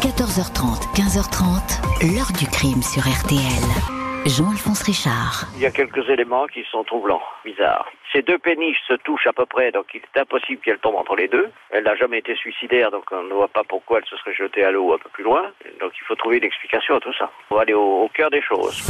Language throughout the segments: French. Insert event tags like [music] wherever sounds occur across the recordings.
14h30, 15h30, l'heure du crime sur RTL. Jean-Alphonse Richard. Il y a quelques éléments qui sont troublants, bizarres. Ces deux péniches se touchent à peu près, donc il est impossible qu'elle tombe entre les deux. Elle n'a jamais été suicidaire, donc on ne voit pas pourquoi elle se serait jetée à l'eau un peu plus loin. Donc il faut trouver une explication à tout ça. On va aller au, au cœur des choses.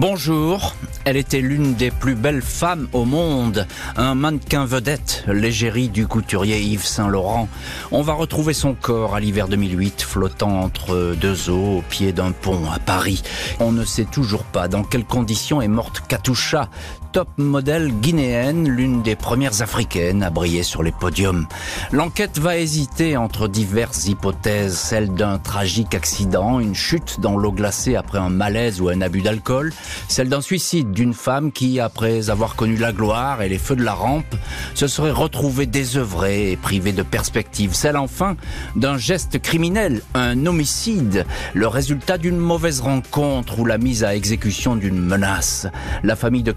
Bonjour, elle était l'une des plus belles femmes au monde, un mannequin vedette, l'égérie du couturier Yves Saint-Laurent. On va retrouver son corps à l'hiver 2008, flottant entre deux eaux au pied d'un pont à Paris. On ne sait toujours pas dans quelles conditions est morte Katusha, top modèle guinéenne, l'une des premières africaines à briller sur les podiums. L'enquête va hésiter entre diverses hypothèses, celle d'un tragique accident, une chute dans l'eau glacée après un malaise ou un abus d'alcool, celle d'un suicide d'une femme qui, après avoir connu la gloire et les feux de la rampe, se serait retrouvée désœuvrée et privée de perspective, celle enfin d'un geste criminel, un homicide, le résultat d'une mauvaise rencontre ou la mise à exécution d'une menace. La famille de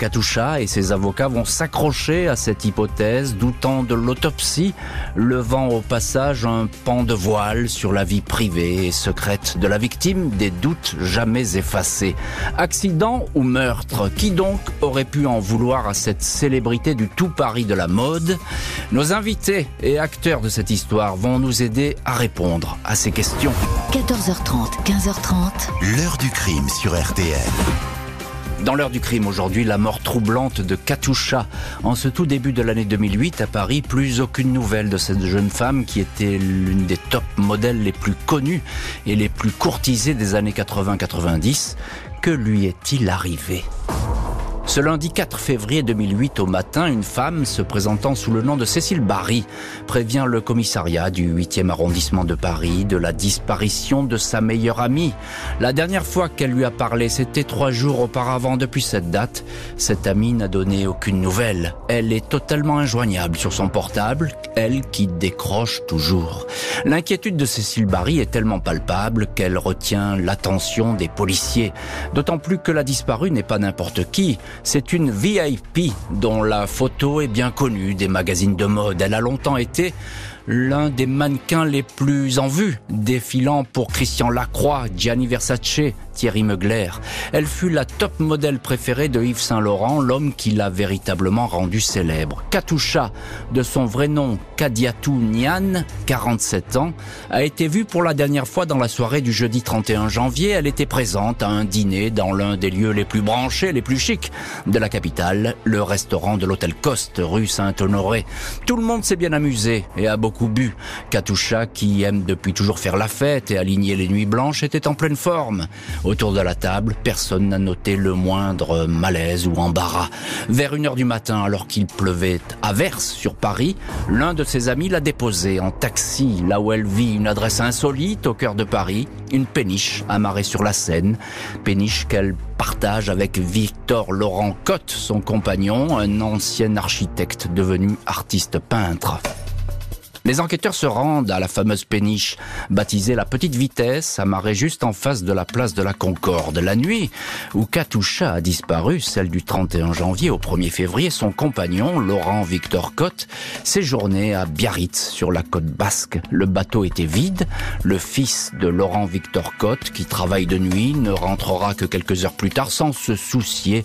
Et ses avocats vont s'accrocher à cette hypothèse, doutant de l'autopsie, levant au passage un pan de voile sur la vie privée et secrète de la victime, des doutes jamais effacés. Accident ou meurtre Qui donc aurait pu en vouloir à cette célébrité du tout Paris de la mode? Nos invités et acteurs de cette histoire vont nous aider à répondre à ces questions. 14h30, 15h30. L'heure du crime sur RTL. Dans l'heure du crime aujourd'hui, la mort troublante de Katusha. En ce tout début de l'année 2008 à Paris, plus aucune nouvelle de cette jeune femme qui était l'une des top modèles les plus connues et les plus courtisées des années 80-90. Que lui est-il arrivé? Ce lundi 4 février 2008 au matin, une femme se présentant sous le nom de Cécile Barry prévient le commissariat du 8e arrondissement de Paris de la disparition de sa meilleure amie. La dernière fois qu'elle lui a parlé, c'était trois jours auparavant. Depuis cette date, cette amie n'a donné aucune nouvelle. Elle est totalement injoignable sur son portable, elle qui décroche toujours. L'inquiétude de Cécile Barry est tellement palpable qu'elle retient l'attention des policiers. D'autant plus que la disparue n'est pas n'importe qui. C'est une VIP dont la photo est bien connue des magazines de mode. Elle a longtemps été l'un des mannequins les plus en vue, défilant pour Christian Lacroix, Gianni Versace, Thierry Mugler. Elle fut la top modèle préférée de Yves Saint-Laurent, l'homme qui l'a véritablement rendu célèbre. Katusha, de son vrai nom Kadiatou Nian, 47 ans, a été vue pour la dernière fois dans la soirée du jeudi 31 janvier. Elle était présente à un dîner dans l'un des lieux les plus branchés, les plus chics de la capitale, le restaurant de l'hôtel Coste, rue Saint-Honoré. Tout le monde s'est bien amusé et a beaucoup bu. Katusha, qui aime depuis toujours faire la fête et aligner les nuits blanches, était en pleine forme. Autour de la table, personne n'a noté le moindre malaise ou embarras. Vers une heure du matin, alors qu'il pleuvait à verse sur Paris, l'un de ses amis l'a déposée en taxi, là où elle vit une adresse insolite au cœur de Paris, une péniche amarrée sur la Seine, péniche qu'elle partage avec Victor Laurent Cotte, son compagnon, un ancien architecte devenu artiste peintre. Les enquêteurs se rendent à la fameuse péniche, baptisée la Petite Vitesse, amarrée juste en face de la place de la Concorde. La nuit où Katusha a disparu, celle du 31 janvier au 1er février, son compagnon, Laurent Victor Cotte, séjournait à Biarritz, sur la côte basque. Le bateau était vide. Le fils de Laurent Victor Cotte, qui travaille de nuit, ne rentrera que quelques heures plus tard sans se soucier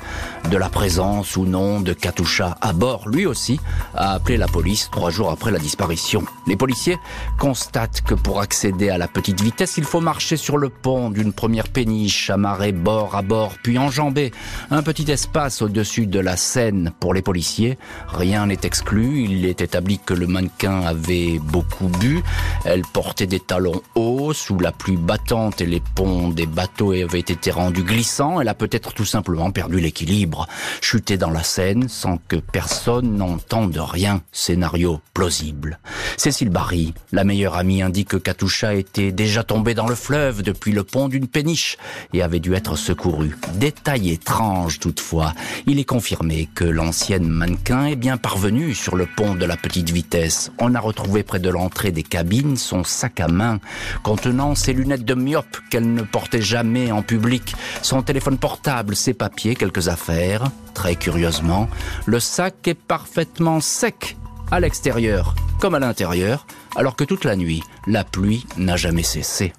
de la présence ou non de Katusha à bord. Lui aussi a appelé la police trois jours après la disparition. Les policiers constatent que pour accéder à la petite vitesse, il faut marcher sur le pont d'une première péniche, amarrée bord à bord, puis enjamber un petit espace au-dessus de la Seine. Pour les policiers, rien n'est exclu. Il est établi que le mannequin avait beaucoup bu. Elle portait des talons hauts sous la pluie battante et les ponts des bateaux avaient été rendus glissants. Elle a peut-être tout simplement perdu l'équilibre, chuté dans la Seine sans que personne n'entende rien. Scénario plausible. Cécile Barry, la meilleure amie, indique que Katusha était déjà tombée dans le fleuve depuis le pont d'une péniche et avait dû être secourue. Détail étrange toutefois, il est confirmé que l'ancienne mannequin est bien parvenue sur le pont de la petite vitesse. On a retrouvé près de l'entrée des cabines son sac à main contenant ses lunettes de myope qu'elle ne portait jamais en public, son téléphone portable, ses papiers, quelques affaires. Très curieusement, le sac est parfaitement sec à l'extérieur comme à l'intérieur, alors que toute la nuit, la pluie n'a jamais cessé.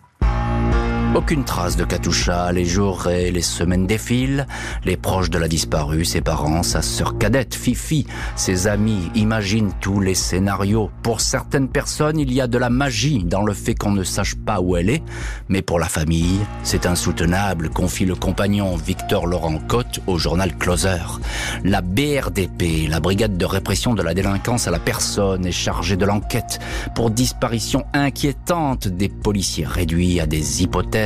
Aucune trace de Katusha, les jours et les semaines défilent, les proches de la disparue, ses parents, sa sœur cadette, Fifi, ses amis imaginent tous les scénarios. Pour certaines personnes, il y a de la magie dans le fait qu'on ne sache pas où elle est, mais pour la famille, c'est insoutenable, confie le compagnon Victor Laurent Cotte au journal Closer. La BRDP, la brigade de répression de la délinquance à la personne, est chargée de l'enquête pour disparition inquiétante des policiers réduits à des hypothèses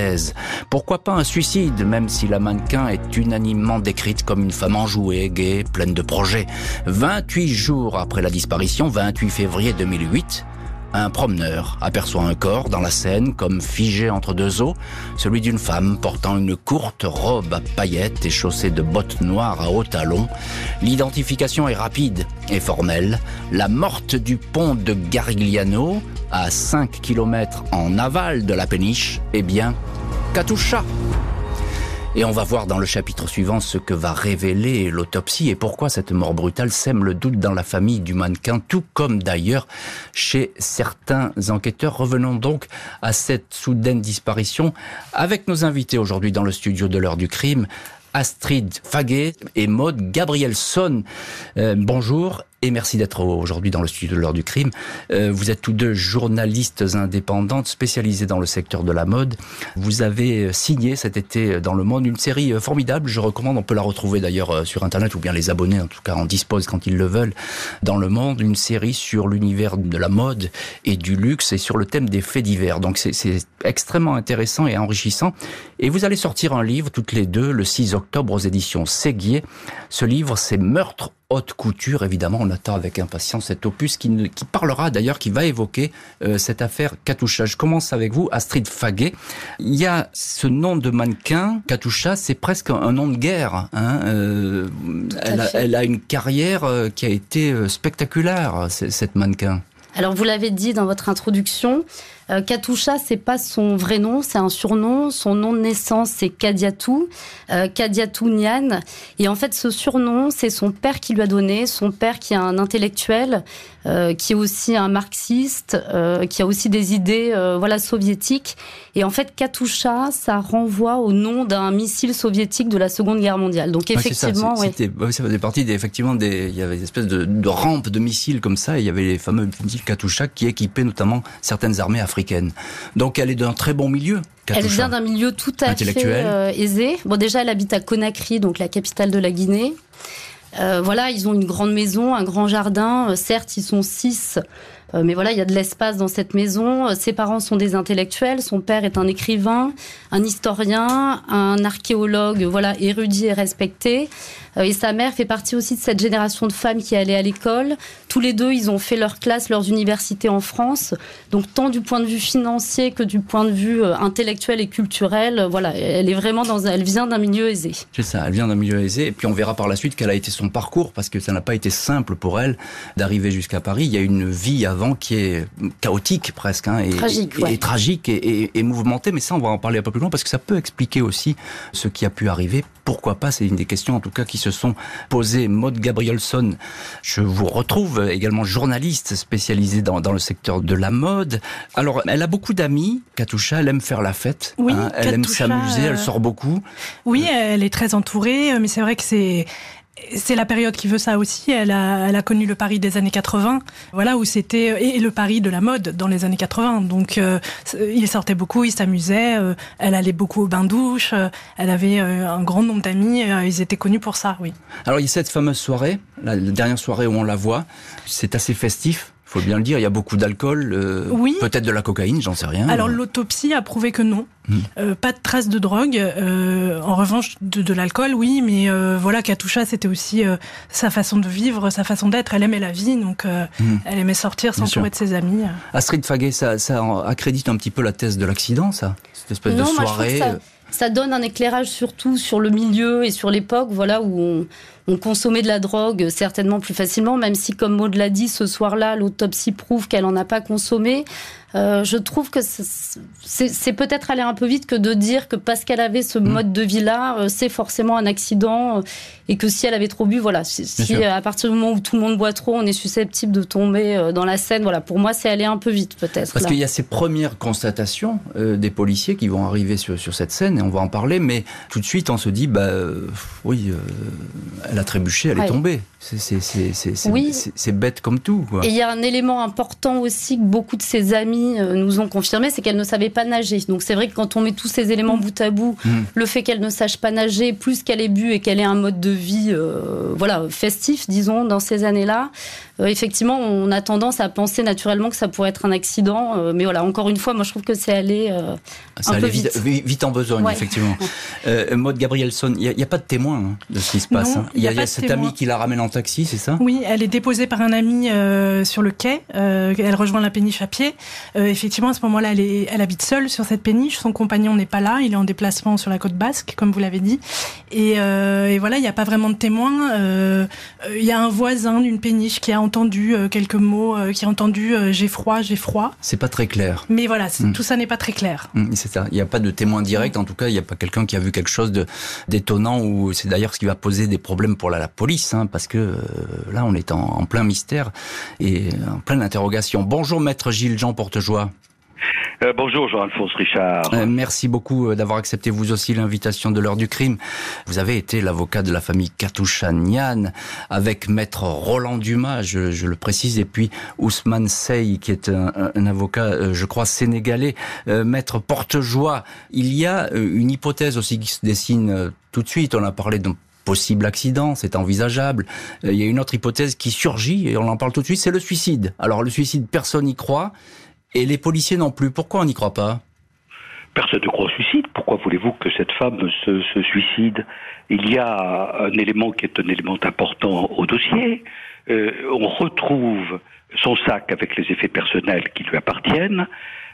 pourquoi pas un suicide, même si la mannequin est unanimement décrite comme une femme enjouée, gaie, pleine de projets. 28 jours après la disparition, 28 février 2008, un promeneur aperçoit un corps dans la Seine comme figé entre deux eaux, celui d'une femme portant une courte robe à paillettes et chaussée de bottes noires à hauts talons. L'identification est rapide et formelle. La morte du pont de Garigliano, à 5 km en aval de la péniche, eh bien, Katusha. Et on va voir dans le chapitre suivant ce que va révéler l'autopsie et pourquoi cette mort brutale sème le doute dans la famille du mannequin, tout comme d'ailleurs chez certains enquêteurs. Revenons donc à cette soudaine disparition avec nos invités aujourd'hui dans le studio de l'heure du crime. Astrid Faguet et Maude Gabrielson. Euh, bonjour et merci d'être aujourd'hui dans le studio de l'heure du crime. Euh, vous êtes tous deux journalistes indépendantes spécialisées dans le secteur de la mode. Vous avez signé cet été dans Le Monde une série formidable. Je recommande, on peut la retrouver d'ailleurs euh, sur Internet ou bien les abonnés en tout cas en disposent quand ils le veulent. Dans Le Monde, une série sur l'univers de la mode et du luxe et sur le thème des faits divers. Donc c'est extrêmement intéressant et enrichissant. Et vous allez sortir un livre toutes les deux le 6 octobre aux éditions Séguier. Ce livre, c'est Meurtre haute couture. Évidemment, on attend avec impatience cet opus qui, qui parlera d'ailleurs, qui va évoquer euh, cette affaire Katusha. Je commence avec vous, Astrid Faguet. Il y a ce nom de mannequin, Katusha, c'est presque un nom de guerre. Hein. Euh, elle, a, elle, a, une carrière euh, qui a été spectaculaire, cette mannequin. Alors vous l'avez dit dans votre introduction, euh, Katusha, c'est pas son vrai nom, c'est un surnom. Son nom de naissance, c'est Kadiatou, euh, Kadiatou Nian. Et en fait, ce surnom, c'est son père qui lui a donné. Son père qui est un intellectuel, euh, qui est aussi un marxiste, euh, qui a aussi des idées, euh, voilà, soviétiques. Et en fait, Katusha, ça renvoie au nom d'un missile soviétique de la Seconde Guerre mondiale. Donc effectivement, ouais, ça, ouais. ça faisait partie des, effectivement des, il y avait des espèces de, de rampes de missiles comme ça. Et il y avait les fameux missiles Katusha qui équipaient notamment certaines armées africaines africaine. Donc elle est d'un très bon milieu. Elle vient d'un milieu tout à fait euh, aisé. Bon, déjà, elle habite à Conakry, donc la capitale de la Guinée. Euh, voilà, ils ont une grande maison, un grand jardin. Euh, certes, ils sont six, mais voilà, il y a de l'espace dans cette maison. Euh, ses parents sont des intellectuels. Son père est un écrivain, un historien, un archéologue, voilà, érudit et respecté. Euh, et sa mère fait partie aussi de cette génération de femmes qui allaient à l'école. Tous les deux, ils ont fait leur classe, leurs universités en France. Donc, tant du point de vue financier que du point de vue intellectuel et culturel, voilà, elle est vraiment dans, elle vient d'un milieu aisé. C'est ça, elle vient d'un milieu aisé. Et puis, on verra par la suite quel a été son parcours parce que ça n'a pas été simple pour elle d'arriver jusqu'à Paris. Il y a une vie avant qui est chaotique presque, hein, et tragique, et, ouais. et, tragique et, et, mouvementé. Mais ça, on va en parler un peu plus loin parce que ça peut expliquer aussi ce qui a pu arriver. Pourquoi pas C'est une des questions, en tout cas, qui se sont posées. Maud Gabrielson, je vous retrouve également journaliste spécialisée dans, dans le secteur de la mode. Alors, elle a beaucoup d'amis. Katusha, elle aime faire la fête. Oui, hein, elle Katusha, aime s'amuser. Elle sort beaucoup. Oui, elle est très entourée, mais c'est vrai que c'est c'est la période qui veut ça aussi. Elle a, connu le Paris des années 80, voilà où c'était et le Paris de la mode dans les années 80. Donc euh, il sortait beaucoup, il s'amusait, euh, elle allait beaucoup au bain douche, euh, elle avait un grand nombre d'amis, ils étaient connus pour ça, oui. Alors il y a cette fameuse soirée, la dernière soirée où on la voit, c'est assez festif faut bien le dire, il y a beaucoup d'alcool, euh, oui. peut-être de la cocaïne, j'en sais rien. Alors l'autopsie a prouvé que non. Mmh. Euh, pas de traces de drogue. Euh, en revanche, de, de l'alcool, oui, mais euh, voilà, Katusha, c'était aussi euh, sa façon de vivre, sa façon d'être. Elle aimait la vie, donc mmh. elle aimait sortir, s'entourer de ses amis. Astrid Faguet, ça, ça accrédite un petit peu la thèse de l'accident, ça Cette espèce non, de soirée moi, ça donne un éclairage surtout sur le milieu et sur l'époque, voilà où on, on, consommait de la drogue certainement plus facilement, même si, comme Maud l'a dit, ce soir-là, l'autopsie prouve qu'elle en a pas consommé. Euh, je trouve que c'est peut-être aller un peu vite que de dire que parce qu'elle avait ce mode de vie-là, c'est forcément un accident et que si elle avait trop bu, voilà, si, à partir du moment où tout le monde boit trop, on est susceptible de tomber euh, dans la scène. Voilà, pour moi, c'est aller un peu vite peut-être. Parce qu'il y a ces premières constatations euh, des policiers qui vont arriver sur, sur, cette scène et on va en parler, mais tout de suite on se dit, bah euh, oui, elle a trébuché, elle est tombée. C'est oui. bête comme tout. Et il y a un élément important aussi que beaucoup de ses amis nous ont confirmé, c'est qu'elle ne savait pas nager. Donc c'est vrai que quand on met tous ces éléments bout à bout, mmh. le fait qu'elle ne sache pas nager, plus qu'elle ait bu et qu'elle ait un mode de vie, euh, voilà, festif, disons, dans ces années-là. Euh, effectivement, on a tendance à penser naturellement que ça pourrait être un accident, euh, mais voilà, encore une fois, moi je trouve que c'est aller un peu vite. vite. en besogne, effectivement. [laughs] Maud Gabrielson, il n'y a, pas de témoin hein, de ce qui se passe. Hein. Il y a, y cet ami qui la ramène en taxi, c'est ça? Oui, elle est déposée par un ami sur le quai. elle rejoint la péniche à pied. effectivement, à ce moment-là, elle, elle habite seule sur cette péniche. Son compagnon n'est pas là. Il est en déplacement sur la côte basque, comme vous l'avez dit. Et, et voilà, il n'y a pas vraiment de témoin. Il y a un voisin d'une péniche qui a entendu euh, quelques mots, euh, qui a entendu euh, j'ai froid, j'ai froid. C'est pas très clair. Mais voilà, mm. tout ça n'est pas très clair. Mm, c'est ça. Il n'y a pas de témoin direct. En tout cas, il n'y a pas quelqu'un qui a vu quelque chose d'étonnant. Ou c'est d'ailleurs ce qui va poser des problèmes pour la, police, hein, parce que là, on est en, plein mystère et en pleine interrogation. Bonjour, maître Gilles Jean Portejoie. Euh, bonjour Jean-Alphonse Richard. Euh, merci beaucoup euh, d'avoir accepté vous aussi l'invitation de l'heure du crime. Vous avez été l'avocat de la famille Katoucha-Nian avec maître Roland Dumas, je, le précise, et puis Ousmane Sey qui est un, avocat, je crois, sénégalais. maître Portejoie, il y a une hypothèse aussi qui se dessine tout de suite. On a parlé d'un possible accident, c'est envisageable. Il y a une autre hypothèse qui surgit et on en parle tout de suite, c'est le suicide. Alors le suicide, personne n'y croit. Et les policiers non plus. Pourquoi on n'y croit pas? Personne ne croit au suicide. Pourquoi voulez-vous que cette femme se, suicide? Il y a un élément qui est un élément important au dossier. Euh, on retrouve son sac avec les effets personnels qui lui appartiennent,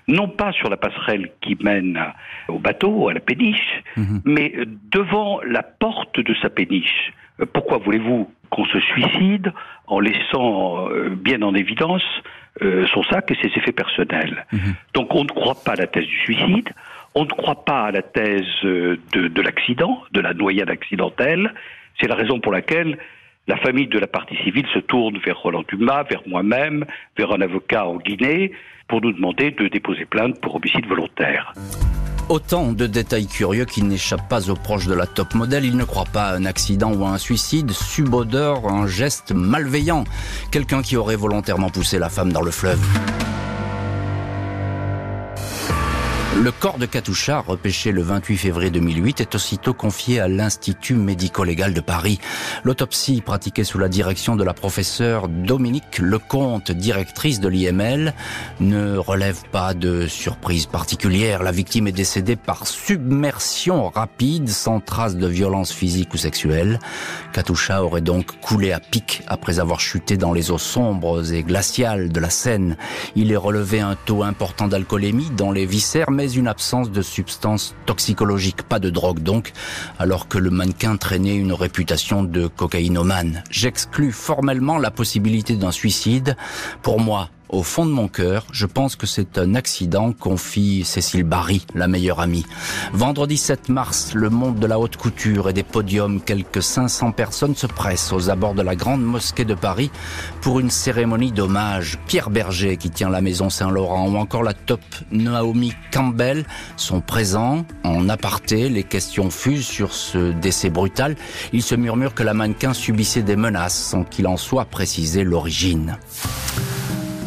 non pas sur la passerelle qui mène au bateau, à la péniche, mhm. mais devant la porte de sa péniche. Pourquoi voulez-vous qu'on se suicide en laissant euh, bien en évidence euh, son sac et ses effets personnels. Mhm. Donc on ne croit pas à la thèse du suicide, on ne croit pas à la thèse euh, de, l'accident, de la noyade accidentelle. C'est la raison pour laquelle la famille de la partie civile se tourne vers Roland Dumas, vers moi-même, vers un avocat en Guinée, pour nous demander de déposer plainte pour homicide volontaire. Autant de détails curieux qui n'échappent pas aux proches de la top modèle. Ils ne croient pas à un accident ou à un suicide, subodeur, un geste malveillant. Quelqu'un qui aurait volontairement poussé la femme dans le fleuve. Le corps de Katoucha, repêché le 28 février 2008, est aussitôt confié à l'Institut médico-légal de Paris. L'autopsie pratiquée sous la direction de la professeure Dominique Lecomte, directrice de l'IML, ne relève pas de surprise particulière. La victime est décédée par submersion rapide, sans trace de violence physique ou sexuelle. Katoucha aurait donc coulé à pic après avoir chuté dans les eaux sombres et glaciales de la Seine. Il est relevé un taux important d'alcoolémie dans les viscères, mais une absence de substances toxicologiques, pas de drogue donc, alors que le mannequin traînait une réputation de cocaïnomane. J'exclus formellement la possibilité d'un suicide. Pour moi, au fond de mon cœur, je pense que c'est un accident, confie Cécile Barry, la meilleure amie. Vendredi 7 mars, le monde de la haute couture et des podiums, quelques 500 personnes se pressent aux abords de la grande mosquée de Paris pour une cérémonie d'hommage. Pierre Berger, qui tient la maison Saint-Laurent, ou encore la top Naomi Campbell sont présents. En aparté, les questions fusent sur ce décès brutal. Il se murmure que la mannequin subissait des menaces sans qu'il en soit précisé l'origine.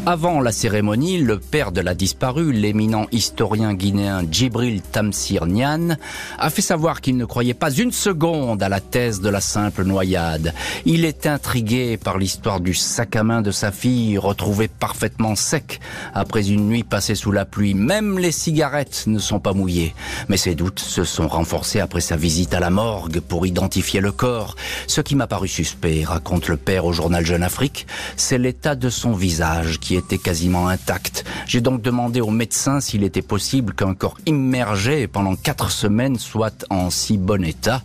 Avant la cérémonie, le père de la disparue, l'éminent historien guinéen Djibril Tamsir Nian, a fait savoir qu'il ne croyait pas une seconde à la thèse de la simple noyade. Il est intrigué par l'histoire du sac à main de sa fille, retrouvé parfaitement sec après une nuit passée sous la pluie. Même les cigarettes ne sont pas mouillées. Mais ses doutes se sont renforcés après sa visite à la morgue pour identifier le corps. Ce qui m'a paru suspect, raconte le père au journal Jeune Afrique, c'est l'état de son visage qui était quasiment intact. J'ai donc demandé au médecin s'il était possible qu'un corps immergé pendant quatre semaines soit en si bon état.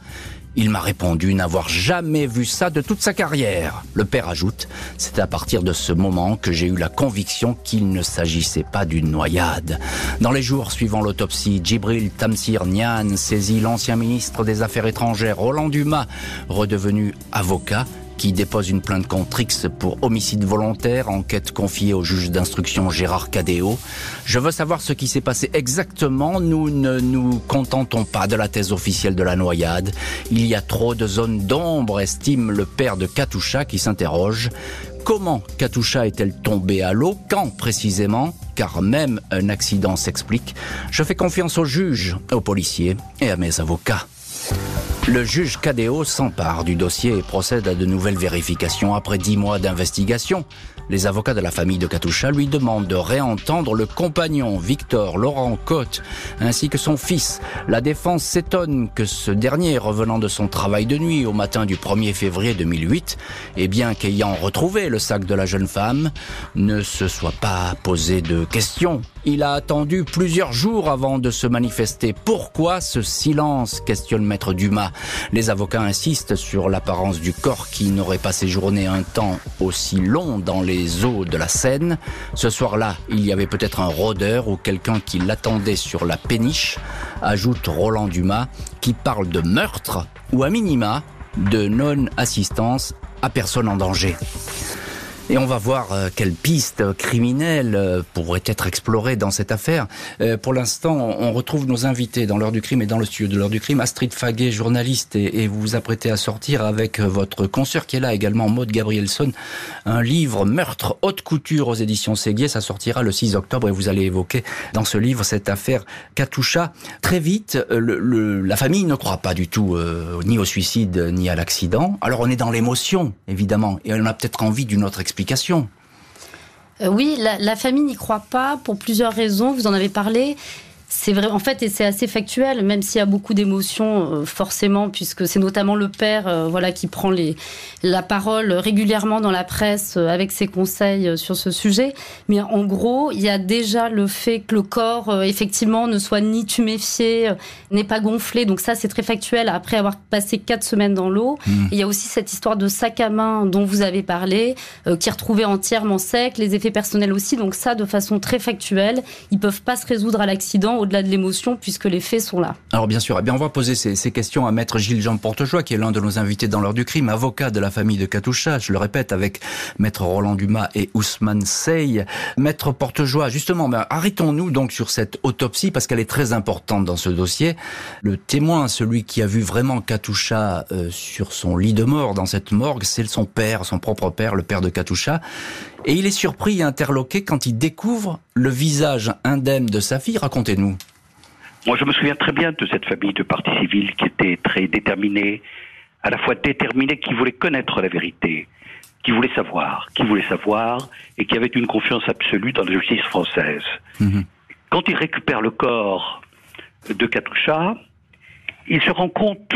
Il m'a répondu n'avoir jamais vu ça de toute sa carrière. Le père ajoute, c'est à partir de ce moment que j'ai eu la conviction qu'il ne s'agissait pas d'une noyade. Dans les jours suivant l'autopsie, Djibril Tamsir Nian saisit l'ancien ministre des Affaires étrangères Roland Dumas, redevenu avocat, qui dépose une plainte contre X pour homicide volontaire, enquête confiée au juge d'instruction Gérard Cadéo. Je veux savoir ce qui s'est passé exactement. Nous ne nous contentons pas de la thèse officielle de la noyade. Il y a trop de zones d'ombre, estime le père de Katusha qui s'interroge. Comment Katusha est-elle tombée à l'eau? Quand précisément? Car même un accident s'explique. Je fais confiance aux juges, aux policiers et à mes avocats. Le juge Cadéo s'empare du dossier et procède à de nouvelles vérifications après dix mois d'investigation. Les avocats de la famille de Katusha lui demandent de réentendre le compagnon Victor Laurent Cotte ainsi que son fils. La défense s'étonne que ce dernier, revenant de son travail de nuit au matin du 1er février 2008, et bien qu'ayant retrouvé le sac de la jeune femme, ne se soit pas posé de questions. Il a attendu plusieurs jours avant de se manifester. Pourquoi ce silence questionne maître Dumas. Les avocats insistent sur l'apparence du corps qui n'aurait pas séjourné un temps aussi long dans les eaux de la Seine. Ce soir-là, il y avait peut-être un rôdeur ou quelqu'un qui l'attendait sur la péniche, ajoute Roland Dumas, qui parle de meurtre ou à minima de non-assistance à personne en danger. Et on va voir euh, quelles pistes criminelles euh, pourraient être explorées dans cette affaire. Euh, pour l'instant, on retrouve nos invités dans l'heure du crime et dans le studio de l'heure du crime. Astrid Faguet, journaliste, et, vous vous apprêtez à sortir avec votre consoeur qui est là également, Maud Gabrielson, un livre Meurtre haute couture aux éditions Séguier. Ça sortira le 6 octobre et vous allez évoquer dans ce livre cette affaire Katusha. Très vite, le, la famille ne croit pas du tout ni au suicide ni à l'accident. Alors on est dans l'émotion, évidemment, et on a peut-être envie d'une autre euh, oui, la famille n'y croit pas pour plusieurs raisons. Vous en avez parlé c'est vrai, en fait, et c'est assez factuel, même s'il y a beaucoup d'émotions, euh, forcément, puisque c'est notamment le père, euh, voilà, qui prend les, la parole régulièrement dans la presse euh, avec ses conseils sur ce sujet. Mais en gros, il y a déjà le fait que le corps, effectivement, ne soit ni tuméfié, n'est pas gonflé. Donc ça, c'est très factuel. Après avoir passé quatre semaines dans l'eau, mmh. il y a aussi cette histoire de sac à main dont vous avez parlé, qui est retrouvé entièrement sec, les effets personnels aussi. Donc ça, de façon très factuelle, ils peuvent pas se résoudre à l'accident au-delà de l'émotion puisque les faits sont là. Alors bien sûr, eh bien on va poser ces, questions à maître Gilles Jean Portejoie qui est l'un de nos invités dans l'heure du crime, avocat de la famille de Katoucha, je le répète avec maître Roland Dumas et Ousmane Sey. Maître Portejoie, justement, ben, arrêtons-nous donc sur cette autopsie parce qu'elle est très importante dans ce dossier. Le témoin, celui qui a vu vraiment Katoucha euh, sur son lit de mort dans cette morgue, c'est son père, son propre père, le père de Katoucha. Et il est surpris et interloqué quand il découvre le visage indemne de sa fille. Racontez-nous. Moi, je me souviens très bien de cette famille de partis civils qui était très déterminée, à la fois déterminée, qui voulait connaître la vérité, qui voulait savoir, qui voulait savoir, et qui avait une confiance absolue dans la justice française. Mhm. Quand il récupère le corps de Katusha, il se rend compte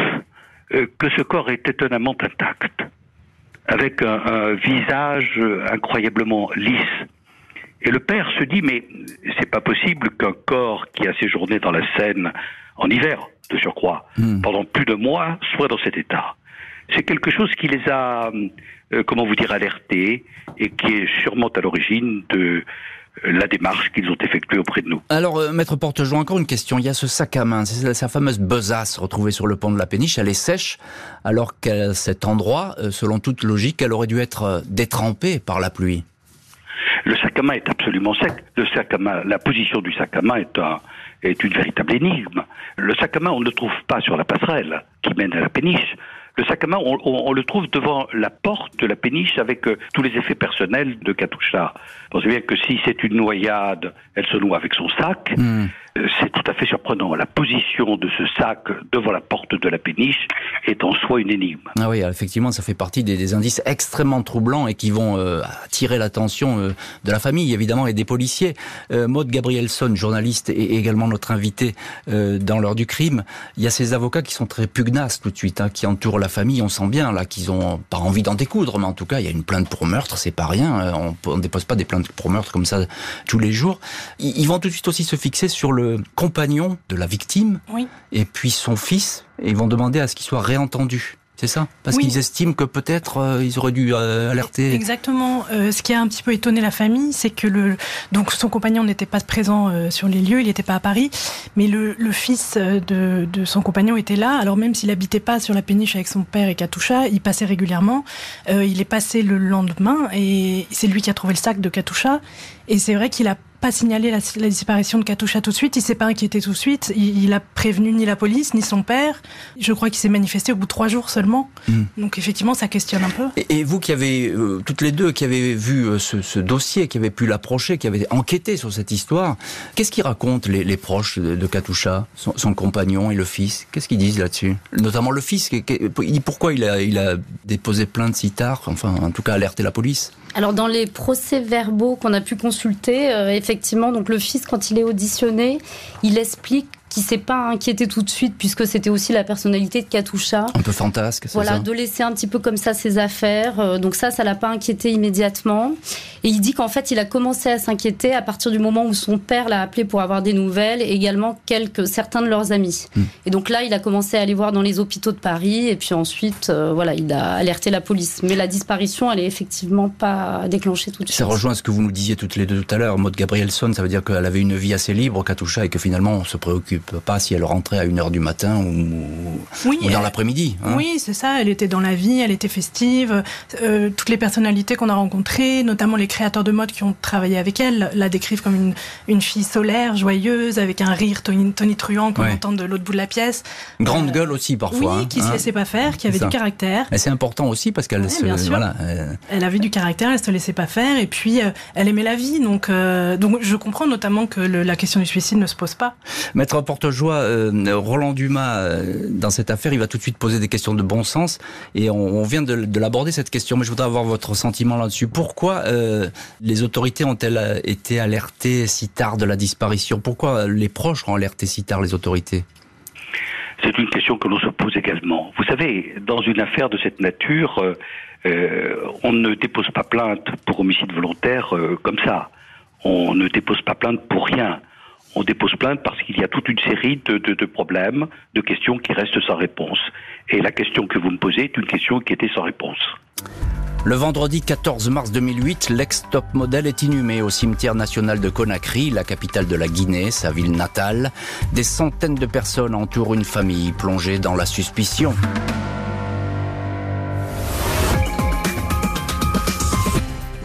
euh, que ce corps est étonnamment intact avec un, visage incroyablement lisse. Et le père se dit, mais c'est pas possible qu'un corps qui a séjourné dans la Seine en hiver, de surcroît, hmm. pendant plus de mois, soit dans cet état. C'est quelque chose qui les a, euh, comment vous dire, alertés et qui est sûrement à l'origine de la démarche qu'ils ont effectuée auprès de nous. Alors, euh, Maître Portejoie, encore une question. Il y a ce sac à main, c'est sa fameuse besace retrouvée sur le pont de la péniche. Elle est sèche, alors qu'à cet endroit, euh, selon toute logique, elle aurait dû être euh, détrempée par la pluie. Le sac à main est absolument sec. Le sac à main, la position du sac à main est, un, est une véritable énigme. Le sac à main, on ne le trouve pas sur la passerelle qui mène à la péniche. Le sac à main, on, le trouve devant la porte de la péniche avec euh, tous les effets personnels de Katusha. Pensez bien que si c'est une noyade, elle se noie avec son sac. Hmm. Euh, c'est tout à fait surprenant. La position de ce sac devant la porte de la péniche est en soi une énigme. Ah oui, effectivement, ça fait partie des, indices extrêmement troublants et qui vont euh, attirer l'attention euh, de la famille, évidemment, et des policiers. Maud Gabrielson, journaliste et également notre invité dans l'heure du crime, il y a ces avocats qui sont très pugnaces tout de suite, hein, qui entourent la famille. On sent bien là qu'ils ont pas envie d'en découdre, mais en tout cas, il y a une plainte pour meurtre, c'est pas rien. On ne dépose pas des plaintes pour meurtre comme ça tous les jours. Ils vont tout de suite aussi se fixer sur le le compagnon de la victime et puis son fils, et ils vont demander à ce qu'il soit réentendu. C'est ça? Parce qu'ils estiment que peut-être euh, ils auraient dû euh, alerter. Exactement. Euh, ce qui a un petit peu étonné la famille, c'est que le donc son compagnon n'était pas présent sur les lieux, il n'était pas à Paris, mais le, le fils de, de, son compagnon était là. Alors même s'il habitait pas sur la péniche avec son père et Katusha, il passait régulièrement. il est passé le lendemain et c'est lui qui a trouvé le sac de Katusha. Et c'est vrai qu'il a pas signalé la, disparition de Katusha tout de suite, il s'est pas inquiété tout de suite, il, il, a prévenu ni la police ni son père. Je crois qu'il s'est manifesté au bout de trois jours seulement. Hmm. Donc effectivement, ça questionne un peu. Et, vous qui avez euh, toutes les deux qui avez vu euh, ce, ce, dossier, qui avez pu l'approcher, qui avez enquêté sur cette histoire, qu'est-ce qu'ils racontent les, les, proches de, de Katusha, son, son, compagnon et le fils? Qu'est-ce qu'ils disent là-dessus? Notamment le fils. Il dit pourquoi il a, il a déposé plainte si tard, enfin en tout cas alerté la police. Alors dans les procès-verbaux qu'on a pu consulter, euh, effectivement, donc le fils quand il est auditionné, il explique qui s'est pas inquiété tout de suite puisque c'était aussi la personnalité de Katusha. Un peu fantasque, c'est Voilà, de laisser un petit peu comme ça ses affaires. Euh, donc ça, ça l'a pas inquiété immédiatement. Et il dit qu'en fait, il a commencé à s'inquiéter à partir du moment où son père l'a appelé pour avoir des nouvelles et également quelques certains de leurs amis. Hmm. Et donc là, il a commencé à aller voir dans les hôpitaux de Paris et puis ensuite, euh, voilà, il a alerté la police. Mais la disparition, elle est effectivement pas déclenchée tout de suite. Ça rejoint ce que vous nous disiez toutes les deux tout à l'heure. Maud Gabrielson, ça veut dire qu'elle avait une vie assez libre, Katusha, et que finalement, on se préoccupe pas si elle rentrait à 1h du matin ou, dans l'après-midi. Hein. Oui, c'est ça. Elle était dans la vie, elle était festive. Euh, toutes les personnalités qu'on a rencontrées, notamment les créateurs de mode qui ont travaillé avec elle, la décrivent comme une, une fille solaire, joyeuse, avec un rire tonitruant qu'on entend de l'autre bout de la pièce. Grande euh, gueule aussi parfois. Oui, qui ne se hein. laissait pas faire, qui avait du caractère. c'est important aussi parce qu'elle se, voilà, elle avait du caractère, elle se laissait pas faire et puis euh, elle aimait la vie. Donc, donc je comprends notamment que la question du suicide ne se pose pas. Maître Portejoie, euh, Roland Dumas, euh, dans cette affaire, il va tout de suite poser des questions de bon sens, et on, vient de, l'aborder cette question, mais je voudrais avoir votre sentiment là-dessus. Pourquoi euh, les autorités ont-elles été alertées si tard de la disparition? Pourquoi les proches ont alerté si tard les autorités? C'est une question que l'on se pose également. Vous savez, dans une affaire de cette nature, on ne dépose pas plainte pour homicide volontaire comme ça. On ne dépose pas plainte pour rien on dépose plainte parce qu'il y a toute une série de, de, problèmes, de questions qui restent sans réponse. Et la question que vous me posez est une question qui était sans réponse. Le vendredi 14 mars 2008, l'ex-top modèle est inhumé au cimetière national de Conakry, la capitale de la Guinée, sa ville natale. Des centaines de personnes entourent une famille plongée dans la suspicion.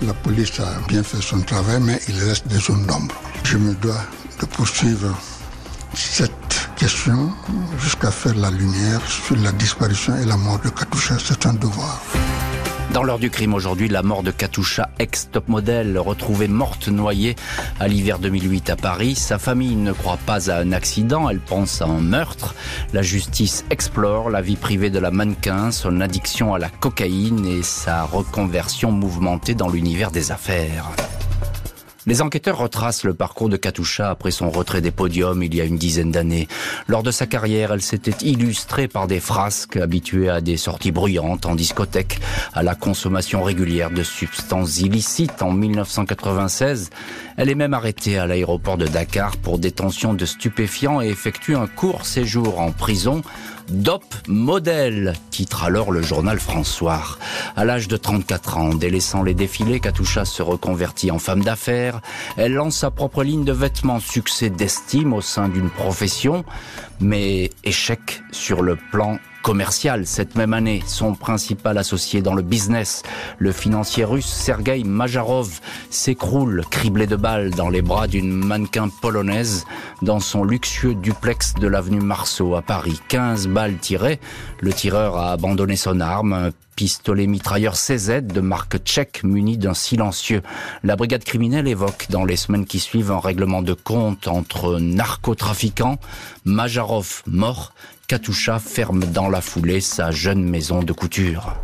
La police a bien fait son travail, mais il reste des zones d'ombre. Je me dois de poursuivre cette question jusqu'à faire la lumière sur la disparition et la mort de Katusha. C'est un devoir. Dans l'heure du crime aujourd'hui, la mort de Katusha, ex-top modèle, retrouvée morte noyée à l'hiver 2008 à Paris. Sa famille ne croit pas à un accident, elle pense à un meurtre. La justice explore la vie privée de la mannequin, son addiction à la cocaïne et sa reconversion mouvementée dans l'univers des affaires. Les enquêteurs retracent le parcours de Katusha après son retrait des podiums il y a une dizaine d'années. Lors de sa carrière, elle s'était illustrée par des frasques habituées à des sorties bruyantes en discothèque, à la consommation régulière de substances illicites. En 1996, elle est même arrêtée à l'aéroport de Dakar pour détention de stupéfiants et effectue un court séjour en prison Dop modèle, titre alors le journal François. À l'âge de 34 ans, délaissant les défilés, Katusha se reconvertit en femme d'affaires. Elle lance sa propre ligne de vêtements, succès d'estime au sein d'une profession, mais échec sur le plan commercial cette même année. Son principal associé dans le business, le financier russe Sergei Majarov, s'écroule criblé de balles dans les bras d'une mannequin polonaise dans son luxueux duplex de l'avenue Marceau à Paris. 15 balles tirées, le tireur a abandonné son arme, un pistolet mitrailleur CZ de marque tchèque muni d'un silencieux. La brigade criminelle évoque dans les semaines qui suivent un règlement de compte entre narcotrafiquants, Majarov mort Katusha ferme dans la foulée sa jeune maison de couture.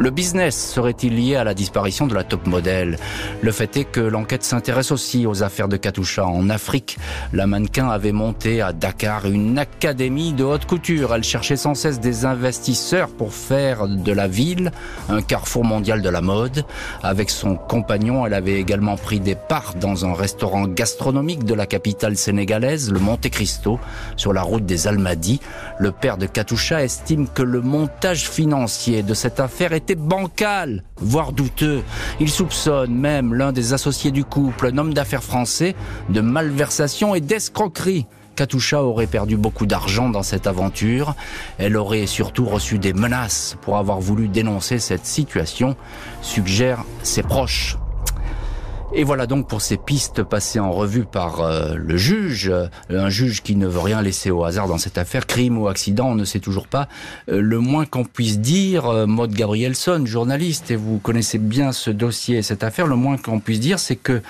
Le business serait-il lié à la disparition de la top modèle? Le fait est que l'enquête s'intéresse aussi aux affaires de Katusha en Afrique. La mannequin avait monté à Dakar une académie de haute couture. Elle cherchait sans cesse des investisseurs pour faire de la ville un carrefour mondial de la mode. Avec son compagnon, elle avait également pris des parts dans un restaurant gastronomique de la capitale sénégalaise, le Monte Cristo, sur la route des Almadies. Le père de Katusha estime que le montage financier de cette affaire bancal, voire douteux. Il soupçonne même l'un des associés du couple, un homme d'affaires français, de malversation et d'escroquerie. Katusha aurait perdu beaucoup d'argent dans cette aventure. Elle aurait surtout reçu des menaces pour avoir voulu dénoncer cette situation, suggèrent ses proches. Et voilà donc pour ces pistes passées en revue par euh, le juge, euh, un juge qui ne veut rien laisser au hasard dans cette affaire, crime ou accident, on ne sait toujours pas. Euh, le moins qu'on puisse dire, Maud Gabrielson, journaliste, et vous connaissez bien ce dossier et cette affaire, le moins qu'on puisse dire, c'est que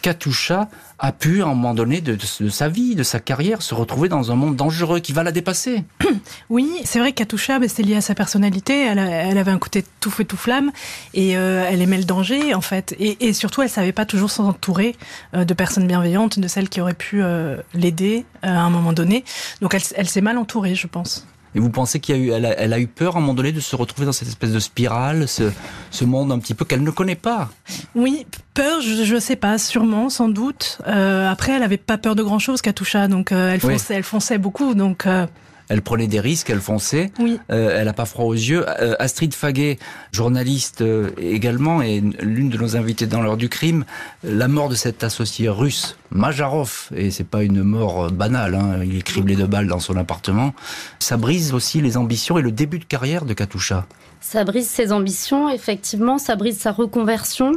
Katusha a pu, à un moment donné de, sa vie, de sa carrière, se retrouver dans un monde dangereux qui va la dépasser. [clears throat] Oui, c'est vrai qu'Atoucha, c'est lié à sa personnalité. Elle, avait un côté tout feu tout flamme et euh, elle aimait le danger en fait. Et, surtout, elle savait pas toujours s'entourer euh, de personnes bienveillantes, de celles qui auraient pu euh, l'aider à un moment donné. Donc, elle s'est mal entourée, je pense. Et vous pensez qu'elle a, eu, elle a, eu peur à un moment donné de se retrouver dans cette espèce de spirale, ce, ce monde un petit peu qu'elle ne connaît pas? Oui, peur, je ne sais pas, sûrement, sans doute. Euh, après, elle n'avait pas peur de grand-chose, Katusha, donc euh, elle, fonçait, elle fonçait beaucoup. Donc, euh, elle prenait des risques, elle fonçait. Oui. Euh, elle n'a pas froid aux yeux. Euh, Astrid Faguet, journaliste euh, également, et l'une de nos invités dans l'heure du crime, la mort de cet associé russe, Majarov, et c'est pas une mort banale, hein, il est criblé de balles dans son appartement, ça brise aussi les ambitions et le début de carrière de Katusha. Ça brise ses ambitions, effectivement, ça brise sa reconversion.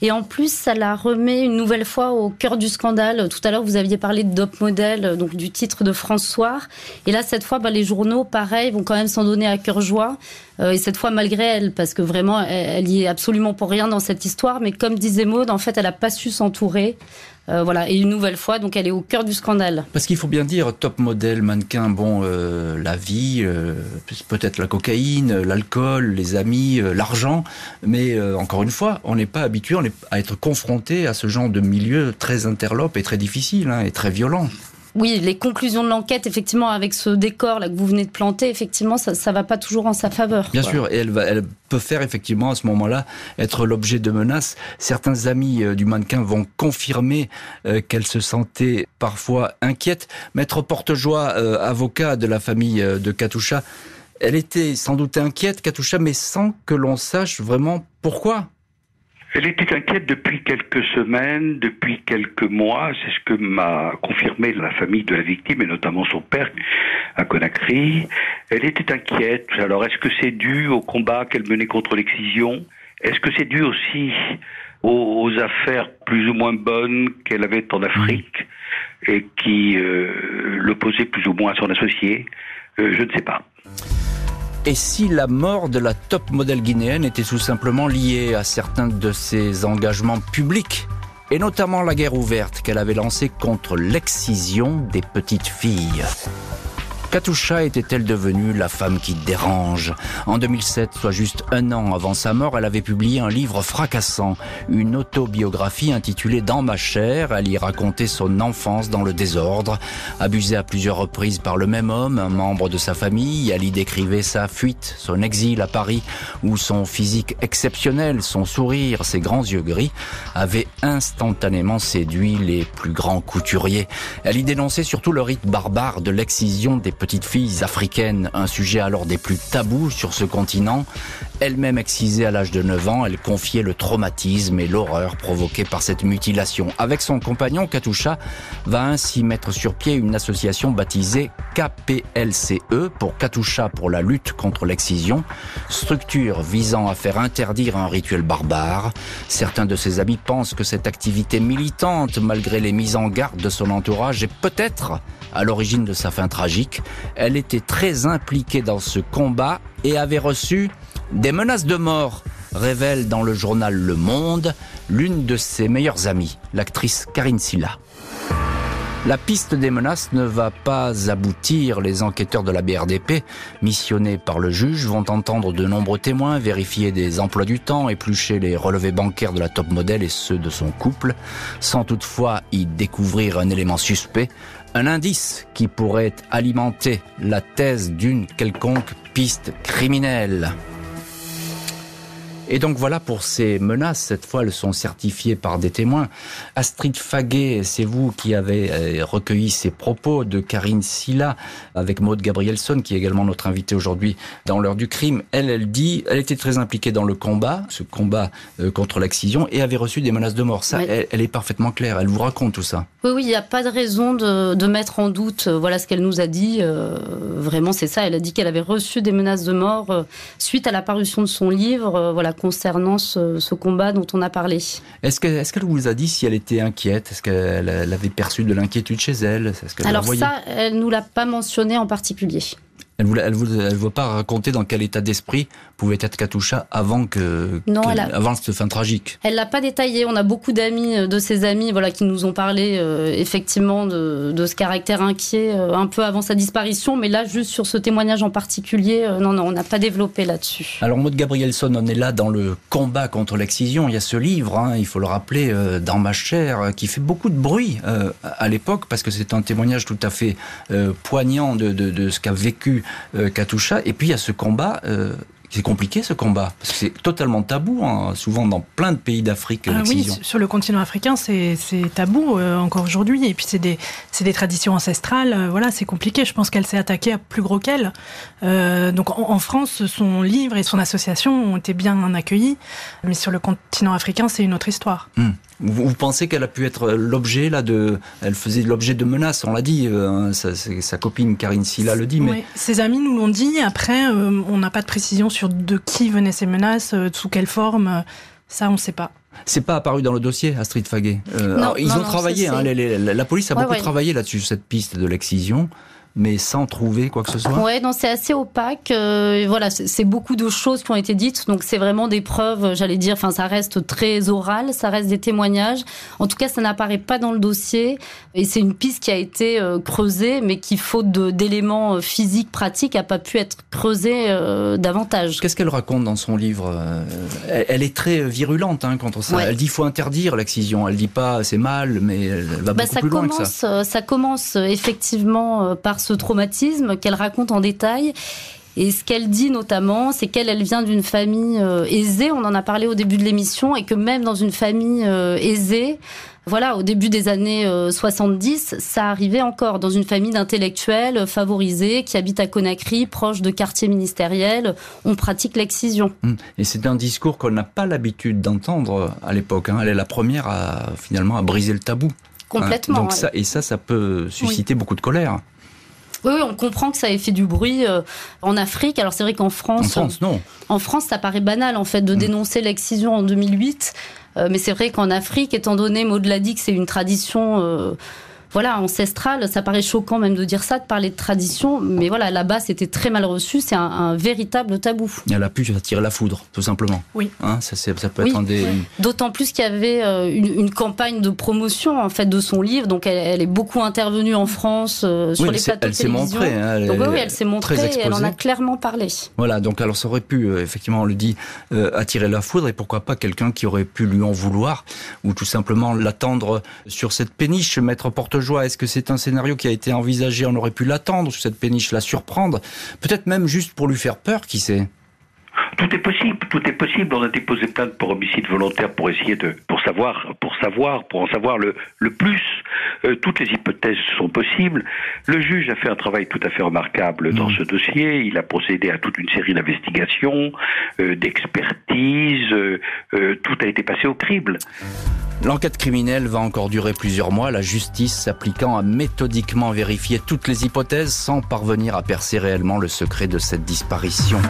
Et en plus, ça la remet une nouvelle fois au cœur du scandale. Tout à l'heure, vous aviez parlé de Dop Model, donc du titre de François. Et là, cette fois, bah, les journaux, pareil, vont quand même s'en donner à cœur joie. Euh, et cette fois, malgré elle, parce que vraiment, elle, elle y est absolument pour rien dans cette histoire. Mais comme disait Maud, en fait, elle n'a pas su s'entourer. Euh, voilà, et une nouvelle fois, donc elle est au cœur du scandale. Parce qu'il faut bien dire, top modèle, mannequin, bon, euh, la vie, euh, peut-être la cocaïne, l'alcool, les amis, l'argent, mais encore une fois, on n'est pas habitué à être confronté à ce genre de milieu très interlope et très difficile hein, et très violent oui, les conclusions de l'enquête, effectivement, avec ce décor là que vous venez de planter, effectivement, ça, ça va pas toujours en sa faveur. Bien sûr, et elle, va, elle peut faire effectivement à ce moment-là être l'objet de menaces. Certains amis euh, du mannequin vont confirmer euh, qu'elle se sentait parfois inquiète. Maître Portejoie, euh, avocat de la famille de Katusha, elle était sans doute inquiète, Katusha, mais sans que l'on sache vraiment pourquoi. Elle était inquiète depuis quelques semaines, depuis quelques mois. C'est ce que m'a confirmé la famille de la victime et notamment son père à Conakry. Elle était inquiète. Alors, est-ce que c'est dû au combat qu'elle menait contre l'excision? Est-ce que c'est dû aussi aux, affaires plus ou moins bonnes qu'elle avait en Afrique et qui euh, l'opposaient plus ou moins à son associé? Euh, Je ne sais pas. Et si la mort de la top modèle guinéenne était tout simplement liée à certains de ses engagements publics et notamment la guerre ouverte qu'elle avait lancée contre l'excision des petites filles? Katusha était-elle devenue la femme qui dérange En 2007, soit juste un an avant sa mort, elle avait publié un livre fracassant, une autobiographie intitulée Dans ma chair. Elle y racontait son enfance dans le désordre, abusée à plusieurs reprises par le même homme, un membre de sa famille. Elle y décrivait sa fuite, son exil à Paris, où son physique exceptionnel, son sourire, ses grands yeux gris, avaient instantanément séduit les plus grands couturiers. Elle y dénonçait surtout le rite barbare de l'excision des petites filles africaines, un sujet alors des plus tabous sur ce continent. Elle-même excisée à l'âge de 9 ans, elle confiait le traumatisme et l'horreur provoqués par cette mutilation. Avec son compagnon, Katusha va ainsi mettre sur pied une association baptisée KPLCE pour Katusha pour la lutte contre l'excision, structure visant à faire interdire un rituel barbare. Certains de ses amis pensent que cette activité militante, malgré les mises en garde de son entourage, est peut-être à l'origine de sa fin tragique. Elle était très impliquée dans ce combat et avait reçu des menaces de mort, révèle dans le journal Le Monde l'une de ses meilleures amies, l'actrice Karine Silla. La piste des menaces ne va pas aboutir. Les enquêteurs de la BRDP, missionnés par le juge, vont entendre de nombreux témoins, vérifier des emplois du temps, éplucher les relevés bancaires de la top modèle et ceux de son couple, sans toutefois y découvrir un élément suspect, un indice qui pourrait alimenter la thèse d'une quelconque piste criminelle. Et donc voilà pour ces menaces. Cette fois, elles sont certifiées par des témoins. Astrid Faguet, c'est vous qui avez euh, recueilli ces propos de Karine Silla avec Maude Gabrielson, qui est également notre invitée aujourd'hui dans l'heure du crime. Elle, elle dit, elle était très impliquée dans le combat, ce combat euh, contre l'excision, et avait reçu des menaces de mort. Ça, elle, est parfaitement claire. Elle vous raconte tout ça. Oui, oui, il n'y a pas de raison de, de, mettre en doute. Euh, voilà ce qu'elle nous a dit. vraiment, c'est ça. Elle a dit qu'elle avait reçu des menaces de mort suite à la parution de son livre. voilà concernant ce, combat dont on a parlé. Est-ce qu'elle est vous a dit si elle était inquiète? Est-ce qu'elle avait perçu de l'inquiétude chez elle? Alors ça, elle nous l'a pas mentionné en particulier. Elle ne elle, veut pas raconter dans quel état d'esprit pouvait être Katusha avant que, non, avant cette fin tragique. Elle l'a pas détaillé. On a beaucoup d'amis, euh, de ses amis, voilà, qui nous ont parlé euh, effectivement de, de, ce caractère inquiet euh, un peu avant sa disparition, mais là, juste sur ce témoignage en particulier, non, non, on n'a pas développé là-dessus. Alors, Maud Gabrielson, on est là dans le combat contre l'excision. Il y a ce livre, hein, il faut le rappeler, dans ma chair, qui fait beaucoup de bruit à l'époque parce que c'est un témoignage tout à fait poignant de, de, de ce qu'a vécu euh, Katusha. Et puis il y a ce combat euh, c'est compliqué ce combat, parce que c'est totalement tabou, hein, souvent dans plein de pays d'Afrique. Ah oui, sur le continent africain, c'est tabou euh, encore aujourd'hui, et puis c'est des, des, traditions ancestrales, voilà, c'est compliqué. Je pense qu'elle s'est attaquée à plus gros qu'elle. donc en, France, son livre et son association ont été bien accueillis, mais sur le continent africain, c'est une autre histoire. Hmm. Vous, pensez qu'elle a pu être l'objet là de, elle faisait l'objet de menaces, on l'a dit, euh, sa, copine Karine Silla le dit, mais ses amis nous l'ont dit. Après, euh, on n'a pas de précision sur de qui venaient ces menaces, euh, sous quelle forme. Ça, on ne sait pas. C'est pas apparu dans le dossier, Astrid Faguet. ils ont travaillé, hein, la police a beaucoup travaillé là-dessus, cette piste de l'excision mais sans trouver quoi que ce soit Ouais, non, c'est assez opaque. Euh, voilà, c'est beaucoup de choses qui ont été dites, donc c'est vraiment des preuves, j'allais dire, enfin, ça reste très oral, ça reste des témoignages. En tout cas, ça n'apparaît pas dans le dossier, et c'est une piste qui a été euh, creusée, mais qui, faute d'éléments euh, physiques, pratiques, a pas pu être creusée davantage. Qu'est-ce qu'elle raconte dans son livre elle, est très virulente hein, contre ça. Elle dit faut interdire l'excision. Elle dit pas c'est mal, mais elle va bah, beaucoup ça plus loin que ça. Ça commence effectivement par ce traumatisme qu'elle raconte en détail. Et ce qu'elle dit notamment, c'est qu'elle elle vient d'une famille euh, aisée, on en a parlé au début de l'émission, et que même dans une famille euh, aisée, voilà, au début des années 70, euh, ça arrivait encore dans une famille d'intellectuels favorisés qui habitent à Conakry, proche de quartiers ministériels. On pratique l'excision. Hum. Et c'est un discours qu'on n'a pas l'habitude d'entendre à l'époque. Hein. Elle est la première à finalement à briser le tabou. Complètement. Donc ça, et ça, ça peut susciter beaucoup de colère. Oui, on comprend que ça ait fait du bruit euh, en Afrique. Alors c'est vrai qu'en France, en France, non. En France, ça paraît banal en fait de mm. dénoncer l'excision en 2008, euh, mais c'est vrai qu'en Afrique, étant donné, Maud l'a dit, que c'est une tradition euh, voilà, ancestrale. Ça paraît choquant même de dire ça, de parler de tradition, mais voilà, là-bas, c'était très mal reçu. C'est un, véritable tabou. Elle a pu attirer la foudre, tout simplement. Oui. Hein, ça, ça, peut être un des. D'autant plus qu'il y avait euh, une, campagne de promotion en fait de son livre, donc elle, est beaucoup intervenue en France euh, sur les plateaux de télévision. Montrée, hein, elle, donc, oui, elle s'est montrée. Et elle en a clairement parlé. Voilà, donc alors ça aurait pu, euh, effectivement, on le dit, attirer la foudre et pourquoi pas quelqu'un qui aurait pu lui en vouloir ou tout simplement l'attendre sur cette péniche, mettre porte est-ce que c'est un scénario qui a été envisagé? On aurait pu l'attendre sur cette péniche, la surprendre, peut-être même juste pour lui faire peur, qui sait? Tout est possible, tout est possible. On a déposé plainte pour homicide volontaire pour essayer de, pour savoir, pour savoir, pour en savoir le, le plus. Euh, toutes les hypothèses sont possibles. Le juge a fait un travail tout à fait remarquable dans mmh. ce dossier. Il a procédé à toute une série d'investigations, euh, d'expertises. Euh, tout a été passé au crible. L'enquête criminelle va encore durer plusieurs mois, la justice s'appliquant à méthodiquement vérifier toutes les hypothèses sans parvenir à percer réellement le secret de cette disparition.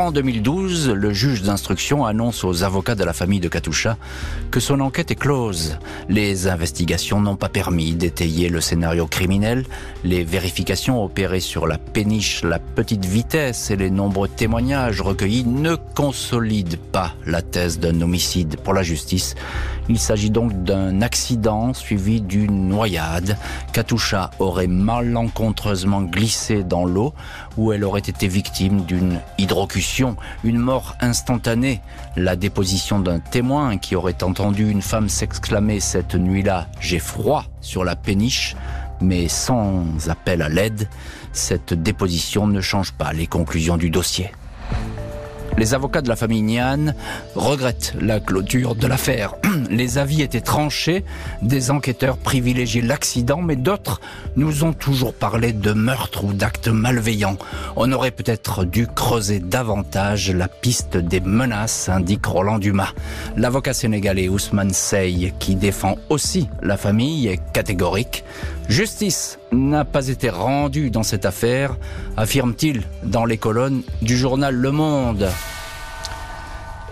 Courant 2012, le juge d'instruction annonce aux avocats de la famille de Katusha que son enquête est close. Les investigations n'ont pas permis d'étayer le scénario criminel. Les vérifications opérées sur la péniche, la petite vitesse et les nombreux témoignages recueillis ne consolident pas la thèse d'un homicide. Pour la justice, Il s'agit donc d'un accident suivi d'une noyade. Katusha aurait malencontreusement glissé dans l'eau où elle aurait été victime d'une hydrocution, une mort instantanée. La déposition d'un témoin qui aurait entendu une femme s'exclamer cette nuit-là ⁇ J'ai froid !⁇ sur la péniche, mais sans appel à l'aide, cette déposition ne change pas les conclusions du dossier. Les avocats de la famille Nian regrettent la clôture de l'affaire. [clears throat] Les avis étaient tranchés, des enquêteurs privilégiaient l'accident, mais d'autres nous ont toujours parlé de meurtre ou d'actes malveillants. On aurait peut-être dû creuser davantage la piste des menaces, indique Roland Dumas. L'avocat sénégalais Ousmane Sey, qui défend aussi la famille, est catégorique. Justice n'a pas été rendue dans cette affaire, affirme-t-il dans les colonnes du journal Le Monde.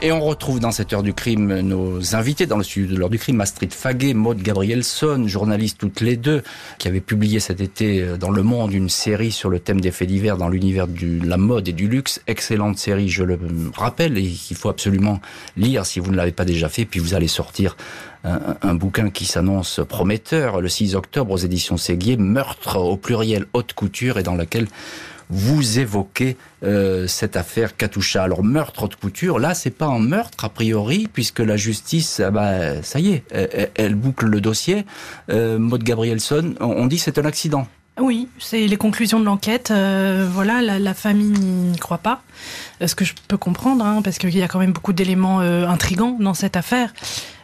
Et on retrouve dans cette heure du crime nos invités dans le studio de l'heure du crime, Astrid Faguet, Maud Gabrielson, journalistes toutes les deux, qui avaient publié cet été euh, dans Le Monde une série sur le thème des faits divers dans l'univers de la mode et du luxe. Excellente série, je le rappelle, et qu'il faut absolument lire si vous ne l'avez pas déjà fait, puis vous allez sortir un, bouquin qui s'annonce prometteur le 6 octobre aux éditions Séguier, Meurtre au pluriel haute couture, et dans laquelle vous évoquez euh, cette affaire Katusha. Alors meurtre de couture, là c'est pas un meurtre a priori puisque la justice, ah bah, ça y est, elle, boucle le dossier. Euh, Maud Gabrielson, on dit c'est un accident. Oui, c'est les conclusions de l'enquête. Euh, voilà, la, famille n'y croit pas, euh, ce que je peux comprendre, hein, parce qu'il y a quand même beaucoup d'éléments euh, intrigants dans cette affaire.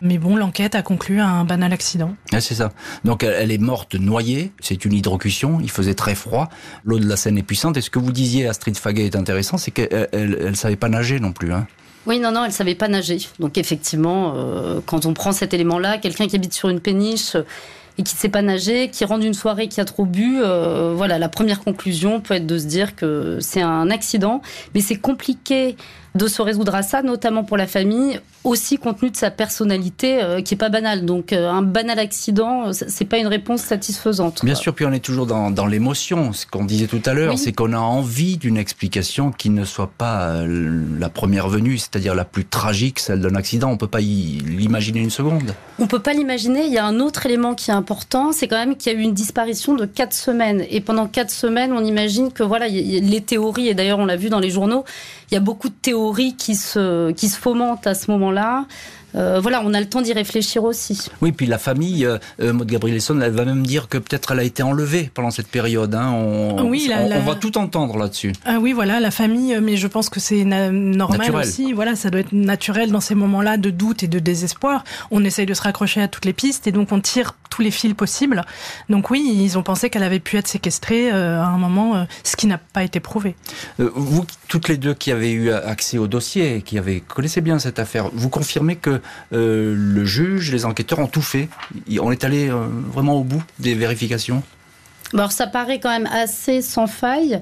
Mais bon, l'enquête a conclu à un banal accident. Ah, c'est ça. Donc elle est morte noyée, c'est une hydrocution, il faisait très froid, l'eau de la Seine est puissante. Et ce que vous disiez, Astrid Faguet, est intéressant, c'est qu'elle elle, savait pas nager non plus. Hein. Oui, non, non, elle savait pas nager. Donc effectivement, quand on prend cet élément-là, quelqu'un qui habite sur une péniche et qui ne sait pas nager, qui rentre d'une soirée qui a trop bu, euh, voilà, la première conclusion peut être de se dire que c'est un accident, mais c'est compliqué de se résoudre à ça, notamment pour la famille, aussi compte tenu de sa personnalité euh, qui est pas banale. Donc euh, un banal accident, euh, c'est pas une réponse satisfaisante. Bien sûr, puis on est toujours dans, dans l'émotion. Ce qu'on disait tout à l'heure, c'est qu'on a envie d'une explication qui ne soit pas la première venue, c'est-à-dire la plus tragique, celle d'un accident. On peut pas l'imaginer une seconde. On peut pas l'imaginer. Il y a un autre élément qui est important, c'est quand même qu'il y a eu une disparition de quatre semaines. Et pendant quatre semaines, on imagine que voilà, les théories, et d'ailleurs on l'a vu dans les journaux, il y a beaucoup de théories qui se, qui fomentent à ce moment-là. Euh, voilà, on a le temps d'y réfléchir aussi. Oui, puis la famille, euh, euh Maud Gabrielson, elle va même dire que peut-être elle a été enlevée pendant cette période. Hein. On, oui, on, va tout entendre là-dessus. Ah oui, voilà, la famille, mais je pense que c'est normal aussi. Voilà, ça doit être naturel dans ces moments-là de doute et de désespoir. On essaye de se raccrocher à toutes les pistes et donc on tire tous les fils possibles. Donc oui, ils ont pensé qu'elle avait pu être séquestrée euh, à un moment, ce qui n'a pas été prouvé. vous, toutes les deux qui avez eu accès au dossier, qui avez connaissez bien cette affaire, vous confirmez que euh, le juge, les enquêteurs ont tout fait. On est allé euh, vraiment au bout des vérifications. Alors ça paraît quand même assez sans faille.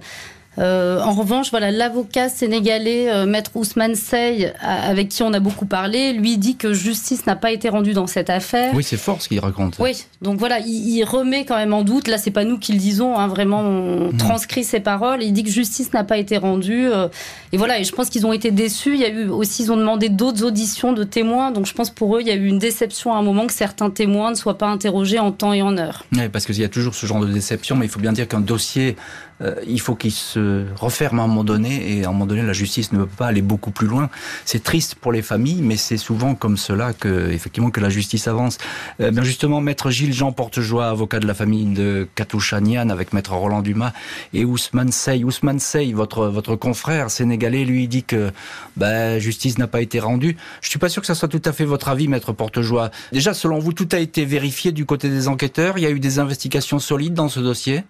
Euh, en revanche, voilà, l'avocat sénégalais, euh, maître Ousmane Sey, avec qui on a beaucoup parlé, lui dit que justice n'a pas été rendue dans cette affaire. Oui, c'est fort ce qu'il raconte. Oui, donc voilà, il, remet quand même en doute. Là, c'est pas nous qui le disons, hein, vraiment, on transcrit ses paroles. Il dit que justice n'a pas été rendue. Euh, et voilà, et je pense qu'ils ont été déçus. Il y a eu aussi, ils ont demandé d'autres auditions de témoins. Donc je pense pour eux, il y a eu une déception à un moment que certains témoins ne soient pas interrogés en temps et en heure. Oui, parce qu'il y a toujours ce genre de déception, mais il faut bien dire qu'un dossier euh, il faut qu'il se referme à un moment donné et à un moment donné la justice ne peut pas aller beaucoup plus loin. C'est triste pour les familles, mais c'est souvent comme cela que effectivement que la justice avance. Euh, bien justement, maître Gilles Jean Portejoie, avocat de la famille de Katoucha Nian, avec maître Roland Dumas et Ousmane Sey. Ousmane Sey, votre votre confrère sénégalais, lui dit que ben, justice n'a pas été rendue. Je suis pas sûr que ça soit tout à fait votre avis, maître Portejoie. Déjà, selon vous, tout a été vérifié du côté des enquêteurs. Il y a eu des investigations solides dans ce dossier?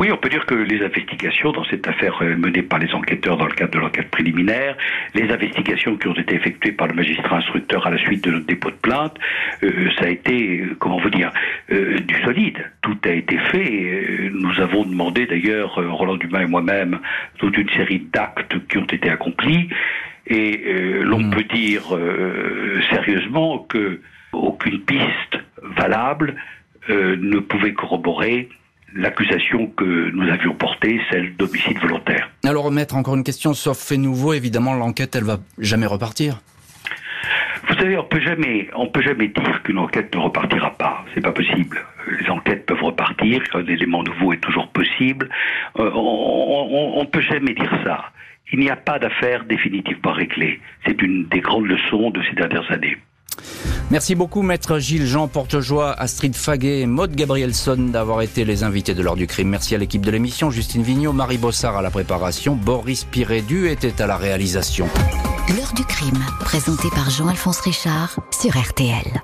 Oui, on peut dire que les investigations dans cette affaire euh, menée par les enquêteurs dans le cadre de l'enquête préliminaire, les investigations qui ont été effectuées par le magistrat instructeur à la suite de notre dépôt de plainte, euh, ça a été, euh, comment vous dire, du solide. Tout a été fait. Nous avons demandé d'ailleurs, Roland Dumas et moi-même, toute une série d'actes qui ont été accomplis. Et l'on hmm. peut dire sérieusement que aucune piste valable ne pouvait corroborer l'accusation que nous avions portée, celle d'homicide volontaire. Alors, remettre encore une question, sauf fait nouveau, évidemment, l'enquête, elle va jamais repartir. Vous savez, on peut jamais, on peut jamais dire qu'une enquête ne repartira pas. C'est pas possible. Les enquêtes peuvent repartir, un élément nouveau est toujours possible. Euh, on, ne peut jamais dire ça. Il n'y a pas d'affaire définitivement réglée. C'est une des grandes leçons de ces dernières années. Merci beaucoup, maître Gilles, Jean Portejoie, Astrid Faguet, Maude Gabrielson d'avoir été les invités de l'heure du crime. Merci à l'équipe de l'émission, Justine Vignot, Marie Bossard à la préparation, Boris Pirédu était à la réalisation. L'heure du crime, présenté par Jean-Alphonse Richard sur RTL.